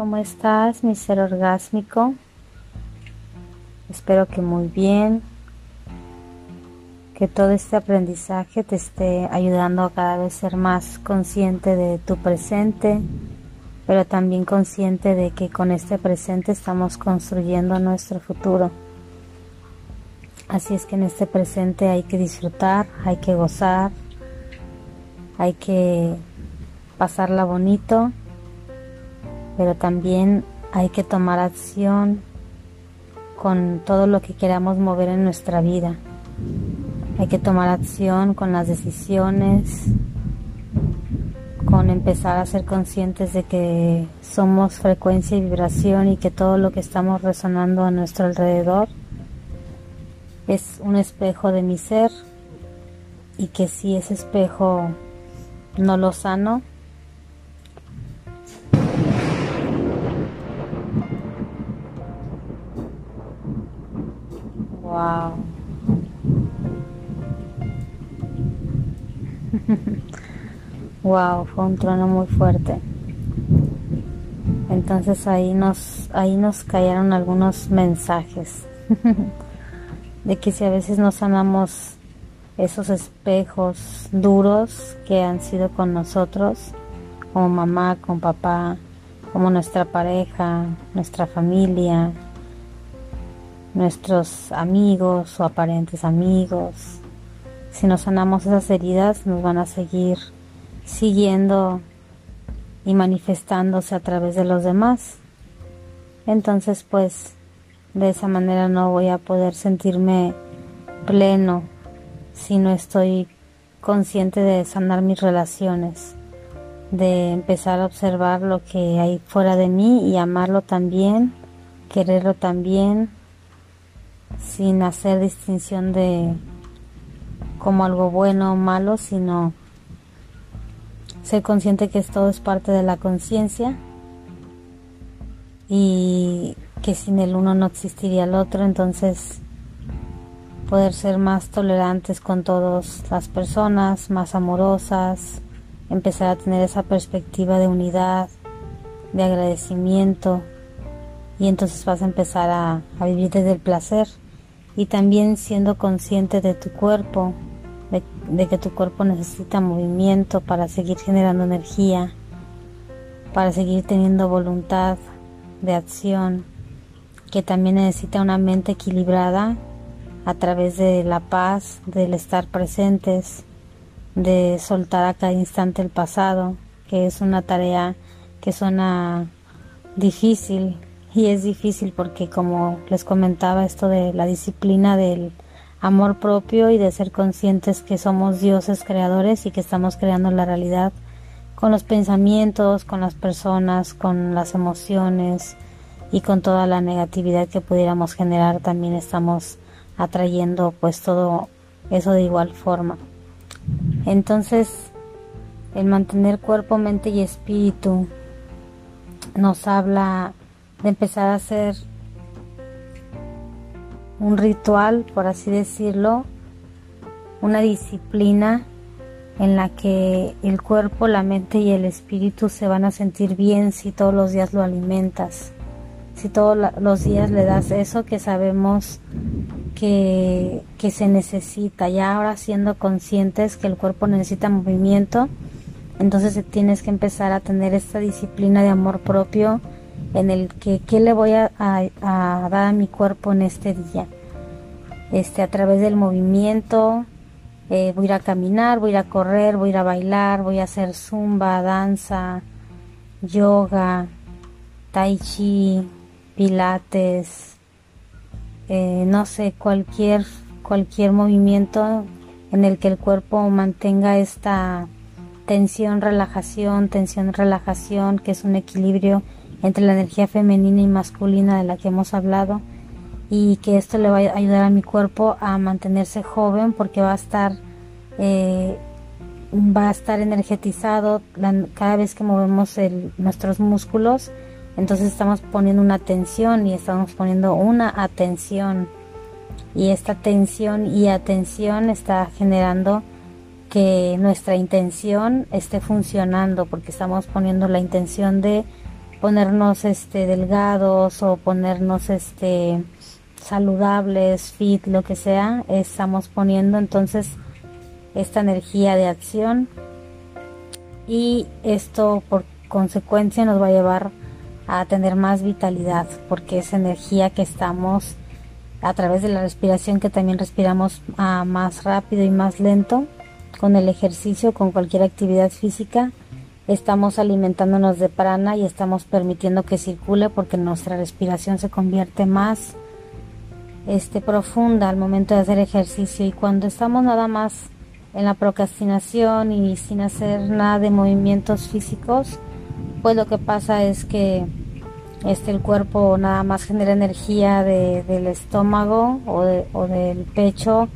¿cómo estás, mi ser orgásmico? Espero que muy bien, que todo este aprendizaje te esté ayudando a cada vez ser más consciente de tu presente, pero también consciente de que con este presente estamos construyendo nuestro futuro. Así es que en este presente hay que disfrutar, hay que gozar, hay que pasarla bonito, pero también hay que tomar acción con todo lo que queramos mover en nuestra vida. Hay que tomar acción con las decisiones, con empezar a ser conscientes de que somos frecuencia y vibración y que todo lo que estamos resonando a nuestro alrededor es un espejo de mi ser y que si ese espejo no lo sano, wow, fue un trono muy fuerte. Entonces ahí nos ahí nos cayeron algunos mensajes. de que si a veces no sanamos esos espejos duros que han sido con nosotros, como mamá, con papá, como nuestra pareja, nuestra familia, nuestros amigos o aparentes amigos. Si no sanamos esas heridas, nos van a seguir siguiendo y manifestándose a través de los demás. Entonces, pues, de esa manera no voy a poder sentirme pleno si no estoy consciente de sanar mis relaciones, de empezar a observar lo que hay fuera de mí y amarlo también, quererlo también, sin hacer distinción de como algo bueno o malo, sino ser consciente que todo es parte de la conciencia y que sin el uno no existiría el otro, entonces poder ser más tolerantes con todas las personas, más amorosas, empezar a tener esa perspectiva de unidad, de agradecimiento y entonces vas a empezar a, vivir desde el placer. Y también siendo consciente de tu cuerpo, de que tu cuerpo necesita movimiento para seguir generando energía, para seguir teniendo voluntad de acción que también necesita una mente equilibrada a través de la paz, del estar presentes, de soltar a cada instante el pasado, que es una tarea que suena difícil y es difícil porque como les comentaba esto de la disciplina del amor propio y de ser conscientes que somos dioses creadores y que estamos creando la realidad con los pensamientos, con las personas, con las emociones, y con toda la negatividad que pudiéramos generar también estamos atrayendo pues todo eso de igual forma. Entonces, el mantener cuerpo, mente y espíritu nos habla de empezar a hacer un ritual, por así decirlo, una disciplina en la que el cuerpo, la mente y el espíritu se van a sentir bien si todos los días lo alimentas. Si todos los días le das eso que sabemos que, que se necesita, ya ahora siendo conscientes que el cuerpo necesita movimiento, entonces tienes que empezar a tener esta disciplina de amor propio en el que qué le voy a, dar a mi cuerpo en este día. Este, a través del movimiento, eh, voy a ir a caminar, voy a correr, voy a bailar, voy a hacer zumba, danza, yoga, tai chi, pilates, eh, no sé, cualquier, cualquier movimiento en el que el cuerpo mantenga esta tensión, relajación, tensión, relajación, que es un equilibrio entre la energía femenina y masculina de la que hemos hablado y que esto le va a ayudar a mi cuerpo a mantenerse joven porque va a estar eh, va a estar energetizado cada vez que movemos nuestros músculos entonces estamos poniendo una tensión y estamos poniendo una atención. Y esta tensión y atención está generando que nuestra intención esté funcionando porque estamos poniendo la intención de ponernos este delgados o ponernos este saludables, fit, lo que sea, estamos poniendo entonces esta energía de acción. Y esto por consecuencia nos va a llevar a tener más vitalidad porque esa energía que estamos a través de la respiración que también respiramos a más rápido y más lento con el ejercicio, con cualquier actividad física, estamos alimentándonos de prana y estamos permitiendo que circule porque nuestra respiración se convierte más este, profunda al momento de hacer ejercicio. Y cuando estamos nada más en la procrastinación y sin hacer nada de movimientos físicos, pues lo que pasa es que este, el cuerpo nada más genera energía del estómago o, o, del pecho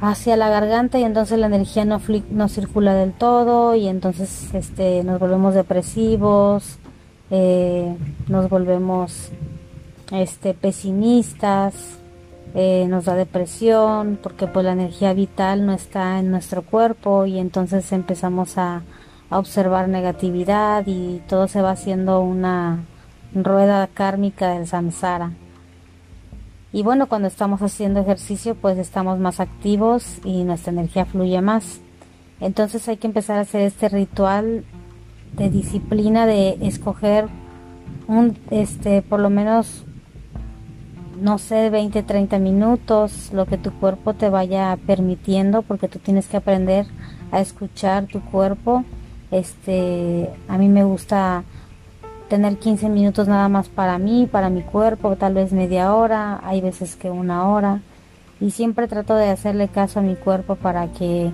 hacia la garganta y entonces la energía no, no circula del todo y entonces este, nos volvemos depresivos, eh, nos volvemos este, pesimistas, eh, nos da depresión porque pues la energía vital no está en nuestro cuerpo y entonces empezamos a, a observar negatividad y todo se va haciendo una rueda kármica del samsara. Y bueno, cuando estamos haciendo ejercicio, pues estamos más activos y nuestra energía fluye más. Entonces hay que empezar a hacer este ritual de disciplina de escoger un, este, por lo menos, no sé, 20, 30 minutos, lo que tu cuerpo te vaya permitiendo, porque tú tienes que aprender a escuchar tu cuerpo. Este, a mí me gusta tener 15 minutos nada más para mí, para mi cuerpo, tal vez media hora, hay veces que una hora. Y siempre trato de hacerle caso a mi cuerpo para que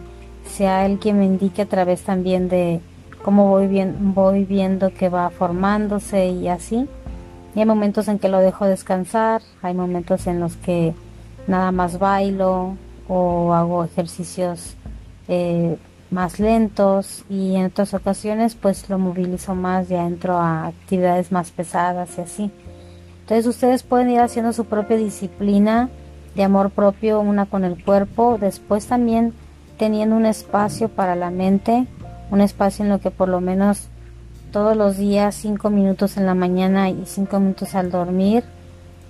sea él quien me indique a través también de cómo voy, bien, voy viendo que va formándose y así. Y hay momentos en que lo dejo descansar, hay momentos en los que nada más bailo o hago ejercicios eh, más lentos y en otras ocasiones pues lo movilizo más, ya entro a actividades más pesadas y así. Entonces ustedes pueden ir haciendo su propia disciplina de amor propio una con el cuerpo, después también teniendo un espacio para la mente, un espacio en lo que por lo menos todos los días cinco minutos en la mañana y cinco minutos al dormir,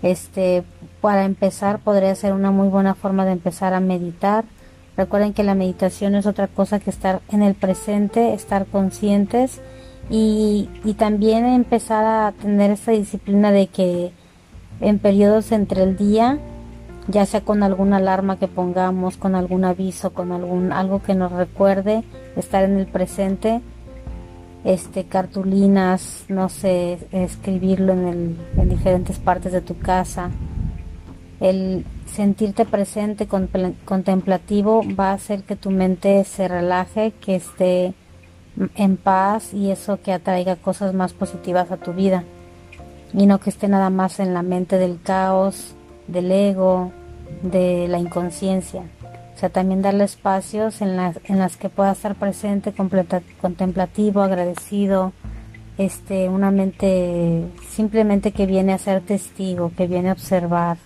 este para empezar podría ser una muy buena forma de empezar a meditar Recuerden que la meditación es otra cosa que estar en el presente, estar conscientes y, también empezar a tener esa disciplina de que en periodos entre el día, ya sea con alguna alarma que pongamos, con algún aviso, con algún algo que nos recuerde estar en el presente, este cartulinas, no sé, escribirlo en, el, en diferentes partes de tu casa, el sentirte presente, contemplativo, va a hacer que tu mente se relaje, que esté en paz y eso que atraiga cosas más positivas a tu vida. Y no que esté nada más en la mente del caos, del ego, de la inconsciencia. O sea, también darle espacios en las, en las que pueda estar presente, contemplativo, agradecido, este, una mente simplemente que viene a ser testigo, que viene a observar,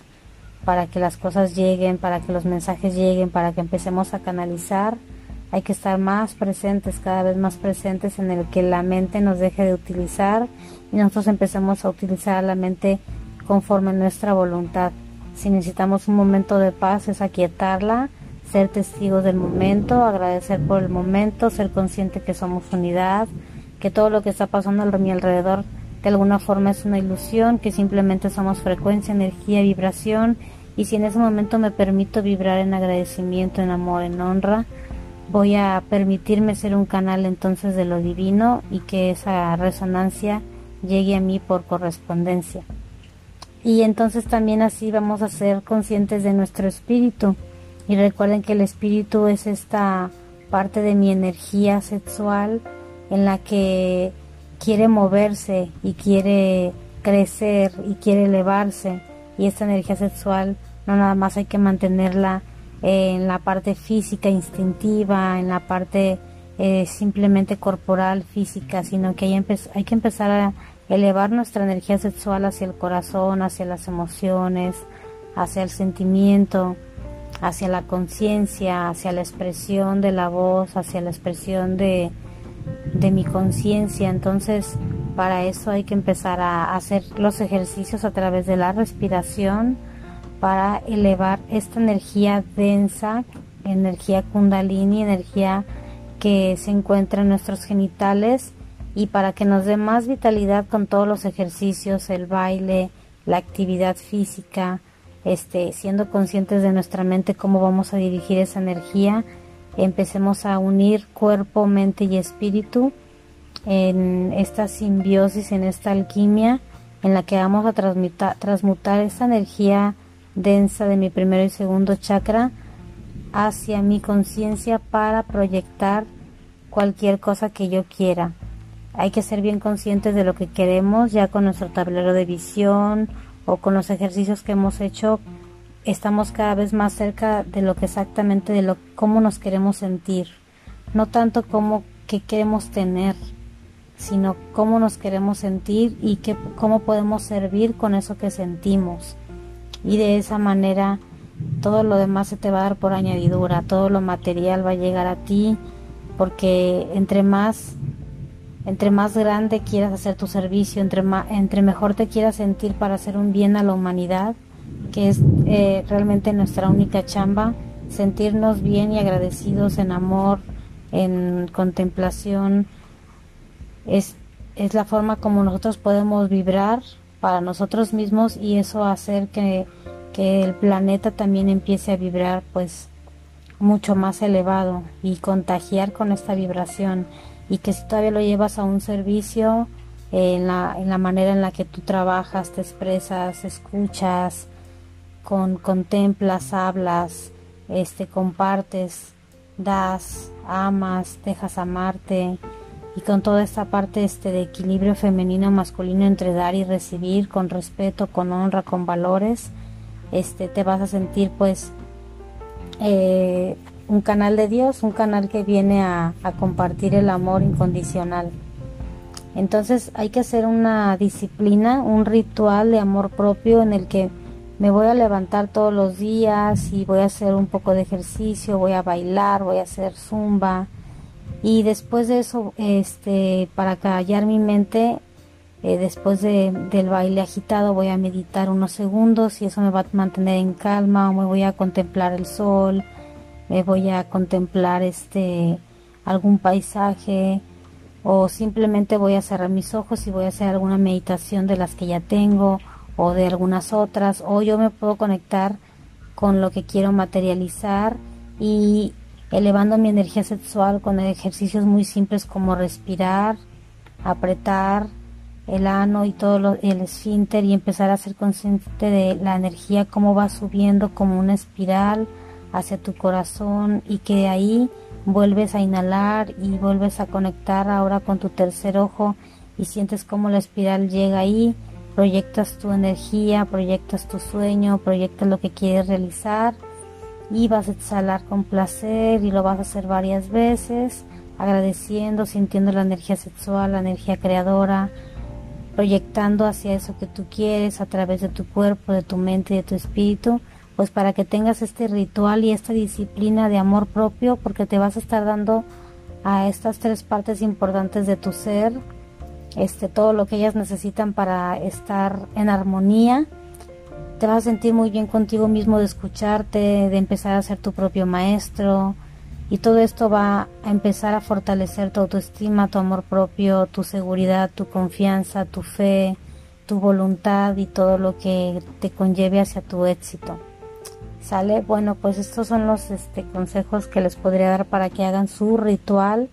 para que las cosas lleguen, para que los mensajes lleguen, para que empecemos a canalizar, hay que estar más presentes, cada vez más presentes en el que la mente nos deje de utilizar y nosotros empecemos a utilizar la mente conforme nuestra voluntad. Si necesitamos un momento de paz es aquietarla, ser testigos del momento, agradecer por el momento, ser consciente que somos unidad, que todo lo que está pasando a mi alrededor de alguna forma es una ilusión, que simplemente somos frecuencia, energía, vibración, y si en ese momento me permito vibrar en agradecimiento, en amor, en honra, voy a permitirme ser un canal entonces de lo divino y que esa resonancia llegue a mí por correspondencia. Y entonces también así vamos a ser conscientes de nuestro espíritu. Y recuerden que el espíritu es esta parte de mi energía sexual en la que quiere moverse y quiere crecer y quiere elevarse y esta energía sexual no nada más hay que mantenerla en la parte física instintiva en la parte eh, simplemente corporal física sino que hay, hay que empezar a elevar nuestra energía sexual hacia el corazón hacia las emociones hacia el sentimiento hacia la conciencia hacia la expresión de la voz hacia la expresión de de mi conciencia. Entonces, Para eso hay que empezar a hacer los ejercicios a través de la respiración para elevar esta energía densa, energía kundalini, energía que se encuentra en nuestros genitales y para que nos dé más vitalidad con todos los ejercicios, el baile, la actividad física, este, siendo conscientes de nuestra mente cómo vamos a dirigir esa energía, empecemos a unir cuerpo, mente y espíritu en esta simbiosis, en esta alquimia en la que vamos a transmutar, transmutar esa energía densa de mi primero y segundo chakra hacia mi conciencia para proyectar cualquier cosa que yo quiera. Hay que ser bien conscientes de lo que queremos ya con nuestro tablero de visión o con los ejercicios que hemos hecho. Estamos cada vez más cerca de lo que exactamente de lo cómo nos queremos sentir, no tanto como que queremos tener, sino cómo nos queremos sentir y que, cómo podemos servir con eso que sentimos. Y de esa manera todo lo demás se te va a dar por añadidura, todo lo material va a llegar a ti, porque entre más entre más grande quieras hacer tu servicio, entre, entre mejor te quieras sentir para hacer un bien a la humanidad, que es eh, realmente nuestra única chamba, sentirnos bien y agradecidos en amor, en contemplación, es, es la forma como nosotros podemos vibrar para nosotros mismos y eso hacer que, que el planeta también empiece a vibrar pues mucho más elevado y contagiar con esta vibración. Y que si todavía lo llevas a un servicio en la, en la manera en la que tú trabajas, te expresas, escuchas, con, contemplas, hablas, este, compartes, das, amas, dejas amarte y con toda esta parte este de equilibrio femenino masculino entre dar y recibir con respeto, con honra, con valores, este te vas a sentir pues eh, un canal de Dios, un canal que viene a, compartir el amor incondicional. Entonces hay que hacer una disciplina, un ritual de amor propio en el que me voy a levantar todos los días y voy a hacer un poco de ejercicio, voy a bailar, voy a hacer zumba. Y después de eso, este, para callar mi mente, eh, después del baile agitado voy a meditar unos segundos y eso me va a mantener en calma, o me voy a contemplar el sol, me voy a contemplar este algún paisaje. O simplemente voy a cerrar mis ojos y voy a hacer alguna meditación de las que ya tengo o de algunas otras o yo me puedo conectar con lo que quiero materializar y elevando mi energía sexual con ejercicios muy simples como respirar, apretar el ano y todo el esfínter y empezar a ser consciente de la energía cómo va subiendo como una espiral hacia tu corazón y que de ahí vuelves a inhalar y vuelves a conectar ahora con tu tercer ojo y sientes cómo la espiral llega ahí, proyectas tu energía, proyectas tu sueño, proyectas lo que quieres realizar y vas a exhalar con placer y lo vas a hacer varias veces, agradeciendo, sintiendo la energía sexual, la energía creadora, proyectando hacia eso que tú quieres a través de tu cuerpo, de tu mente de tu espíritu pues para que tengas este ritual y esta disciplina de amor propio, porque te vas a estar dando a estas tres partes importantes de tu ser, este, todo lo que ellas necesitan para estar en armonía. Te vas a sentir muy bien contigo mismo de escucharte, de empezar a ser tu propio maestro. Y todo esto va a empezar a fortalecer tu autoestima, tu amor propio, tu seguridad, tu confianza, tu fe, tu voluntad y todo lo que te conlleve hacia tu éxito. ¿Sale? Bueno, pues estos son los este, consejos que les podría dar para que hagan su ritual.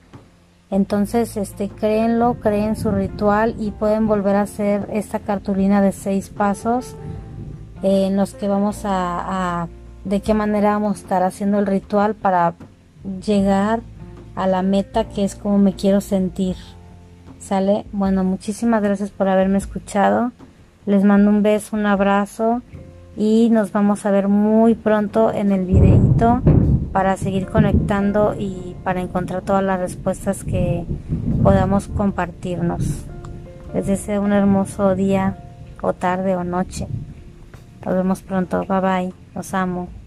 Entonces, este, créenlo, creen su ritual y pueden volver a hacer esta cartulina de seis pasos en los que vamos a, de qué manera vamos a estar haciendo el ritual para llegar a la meta que es como me quiero sentir. ¿Sale? Bueno, muchísimas gracias por haberme escuchado. Les mando un beso, un abrazo y nos vamos a ver muy pronto en el videito para seguir conectando y para encontrar todas las respuestas que podamos compartirnos. Les deseo un hermoso día o tarde o noche. Nos vemos pronto. Bye bye. Los amo.